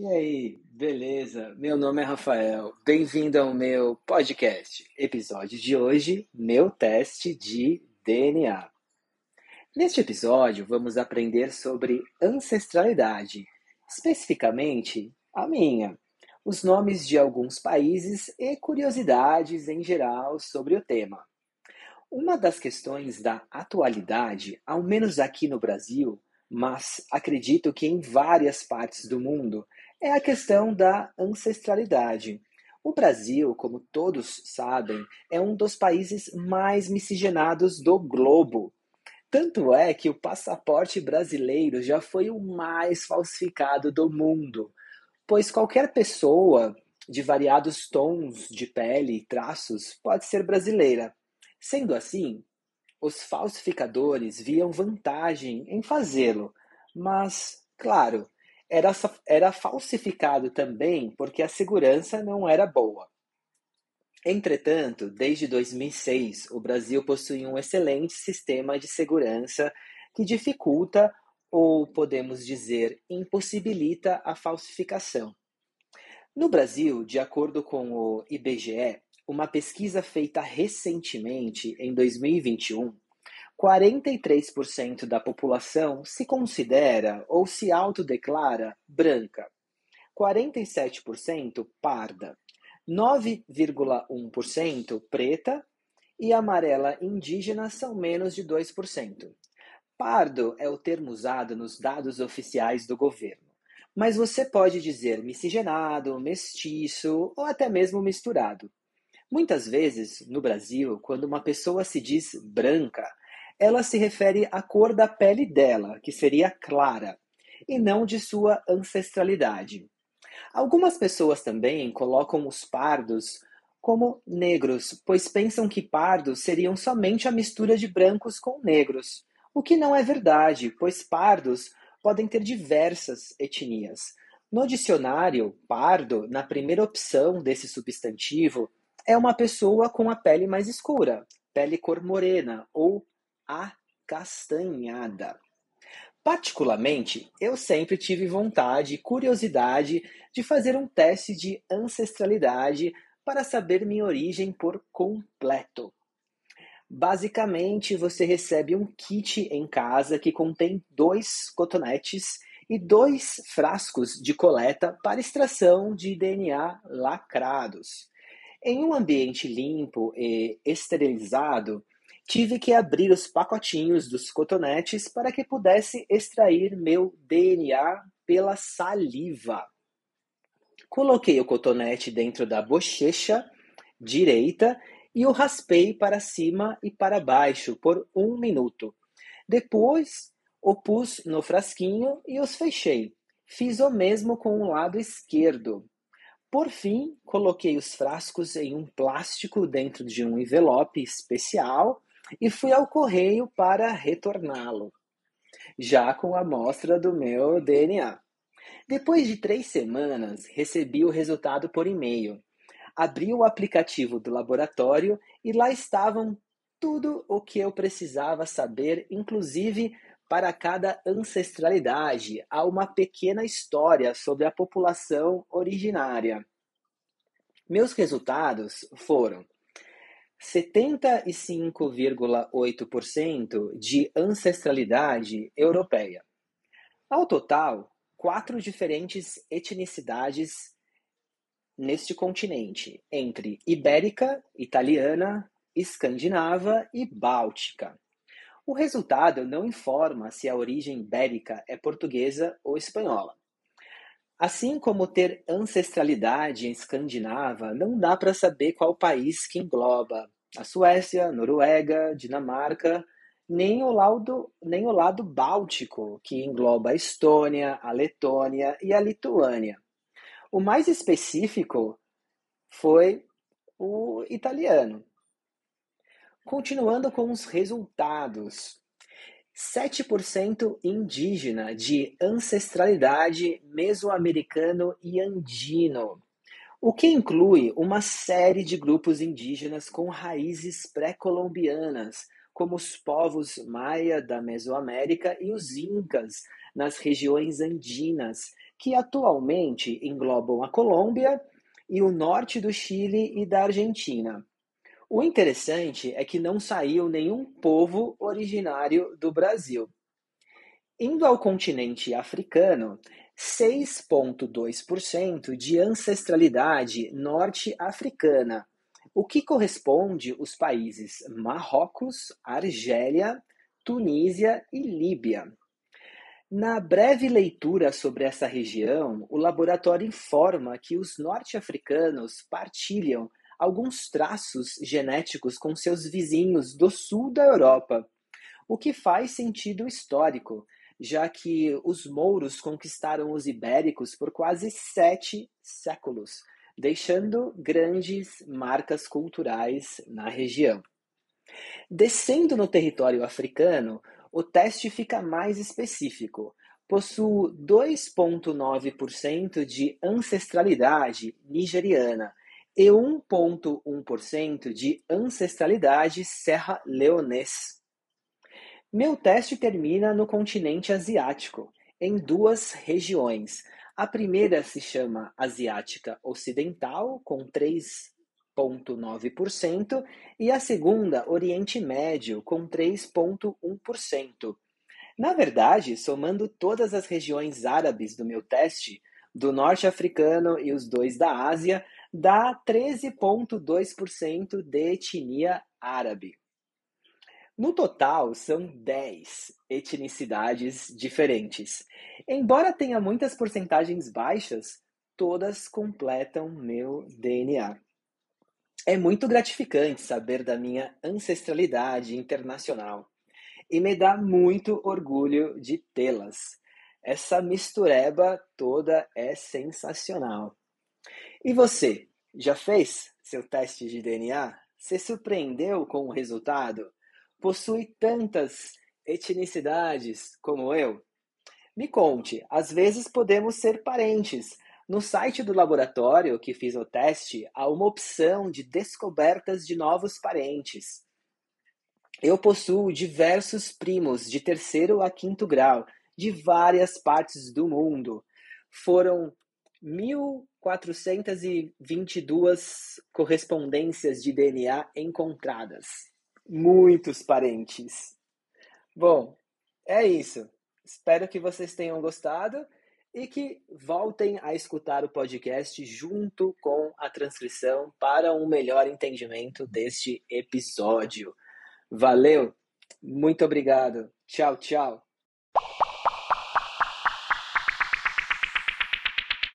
E aí, beleza? Meu nome é Rafael. Bem-vindo ao meu podcast. Episódio de hoje, meu teste de DNA. Neste episódio, vamos aprender sobre ancestralidade, especificamente a minha, os nomes de alguns países e curiosidades em geral sobre o tema. Uma das questões da atualidade, ao menos aqui no Brasil, mas acredito que em várias partes do mundo, é a questão da ancestralidade. O Brasil, como todos sabem, é um dos países mais miscigenados do globo. Tanto é que o passaporte brasileiro já foi o mais falsificado do mundo, pois qualquer pessoa de variados tons de pele e traços pode ser brasileira. Sendo assim, os falsificadores viam vantagem em fazê-lo, mas, claro, era, era falsificado também porque a segurança não era boa. Entretanto, desde 2006, o Brasil possui um excelente sistema de segurança que dificulta, ou podemos dizer, impossibilita a falsificação. No Brasil, de acordo com o IBGE, uma pesquisa feita recentemente, em 2021, 43% da população se considera ou se autodeclara branca, 47% parda, 9,1% preta e amarela indígena são menos de 2%. Pardo é o termo usado nos dados oficiais do governo, mas você pode dizer miscigenado, mestiço ou até mesmo misturado. Muitas vezes, no Brasil, quando uma pessoa se diz branca, ela se refere à cor da pele dela, que seria clara, e não de sua ancestralidade. Algumas pessoas também colocam os pardos como negros, pois pensam que pardos seriam somente a mistura de brancos com negros, o que não é verdade, pois pardos podem ter diversas etnias. No dicionário, pardo, na primeira opção desse substantivo, é uma pessoa com a pele mais escura, pele cor morena ou acastanhada. Particularmente, eu sempre tive vontade e curiosidade de fazer um teste de ancestralidade para saber minha origem por completo. Basicamente, você recebe um kit em casa que contém dois cotonetes e dois frascos de coleta para extração de DNA lacrados. Em um ambiente limpo e esterilizado, tive que abrir os pacotinhos dos cotonetes para que pudesse extrair meu DNA pela saliva. Coloquei o cotonete dentro da bochecha direita e o raspei para cima e para baixo por um minuto. Depois, o pus no frasquinho e os fechei. Fiz o mesmo com o lado esquerdo. Por fim, coloquei os frascos em um plástico dentro de um envelope especial e fui ao correio para retorná-lo, já com a amostra do meu DNA. Depois de três semanas, recebi o resultado por e-mail. Abri o aplicativo do laboratório e lá estavam tudo o que eu precisava saber, inclusive para cada ancestralidade há uma pequena história sobre a população originária. Meus resultados foram 75,8% de ancestralidade europeia. Ao total, quatro diferentes etnicidades neste continente, entre ibérica, italiana, escandinava e báltica. O resultado não informa se a origem ibérica é portuguesa ou espanhola. Assim como ter ancestralidade escandinava, não dá para saber qual país que engloba a Suécia, Noruega, Dinamarca, nem o, lado, nem o lado báltico, que engloba a Estônia, a Letônia e a Lituânia. O mais específico foi o italiano, Continuando com os resultados. 7% indígena de ancestralidade mesoamericano e andino, o que inclui uma série de grupos indígenas com raízes pré-colombianas, como os povos maia da Mesoamérica e os incas nas regiões andinas, que atualmente englobam a Colômbia e o norte do Chile e da Argentina. O interessante é que não saiu nenhum povo originário do Brasil. Indo ao continente africano, 6,2% de ancestralidade norte-africana, o que corresponde os países Marrocos, Argélia, Tunísia e Líbia. Na breve leitura sobre essa região, o laboratório informa que os norte-africanos partilham alguns traços genéticos com seus vizinhos do sul da Europa, o que faz sentido histórico, já que os mouros conquistaram os ibéricos por quase sete séculos, deixando grandes marcas culturais na região. Descendo no território africano, o teste fica mais específico. Possuo 2,9% de ancestralidade nigeriana e 1,1% de ancestralidade serra-leonês. Meu teste termina no continente asiático, em duas regiões. A primeira se chama Asiática Ocidental, com 3 3,9%, e a segunda, Oriente Médio, com 3,1%. Na verdade, somando todas as regiões árabes do meu teste, do norte africano e os dois da Ásia, dá 13,2% de etnia árabe. No total, são 10 etnicidades diferentes. Embora tenha muitas porcentagens baixas, todas completam meu DNA. É muito gratificante saber da minha ancestralidade internacional e me dá muito orgulho de tê-las. Essa mistureba toda é sensacional. E você, já fez seu teste de DNA? Se surpreendeu com o resultado? Possui tantas etnicidades como eu? Me conte, às vezes podemos ser parentes, no site do laboratório que fiz o teste, há uma opção de descobertas de novos parentes. Eu possuo diversos primos de terceiro a quinto grau, de várias partes do mundo. Foram 1.422 correspondências de DNA encontradas. Muitos parentes. Bom, é isso. Espero que vocês tenham gostado e que voltem a escutar o podcast junto com a transcrição para um melhor entendimento deste episódio. Valeu, muito obrigado. Tchau, tchau.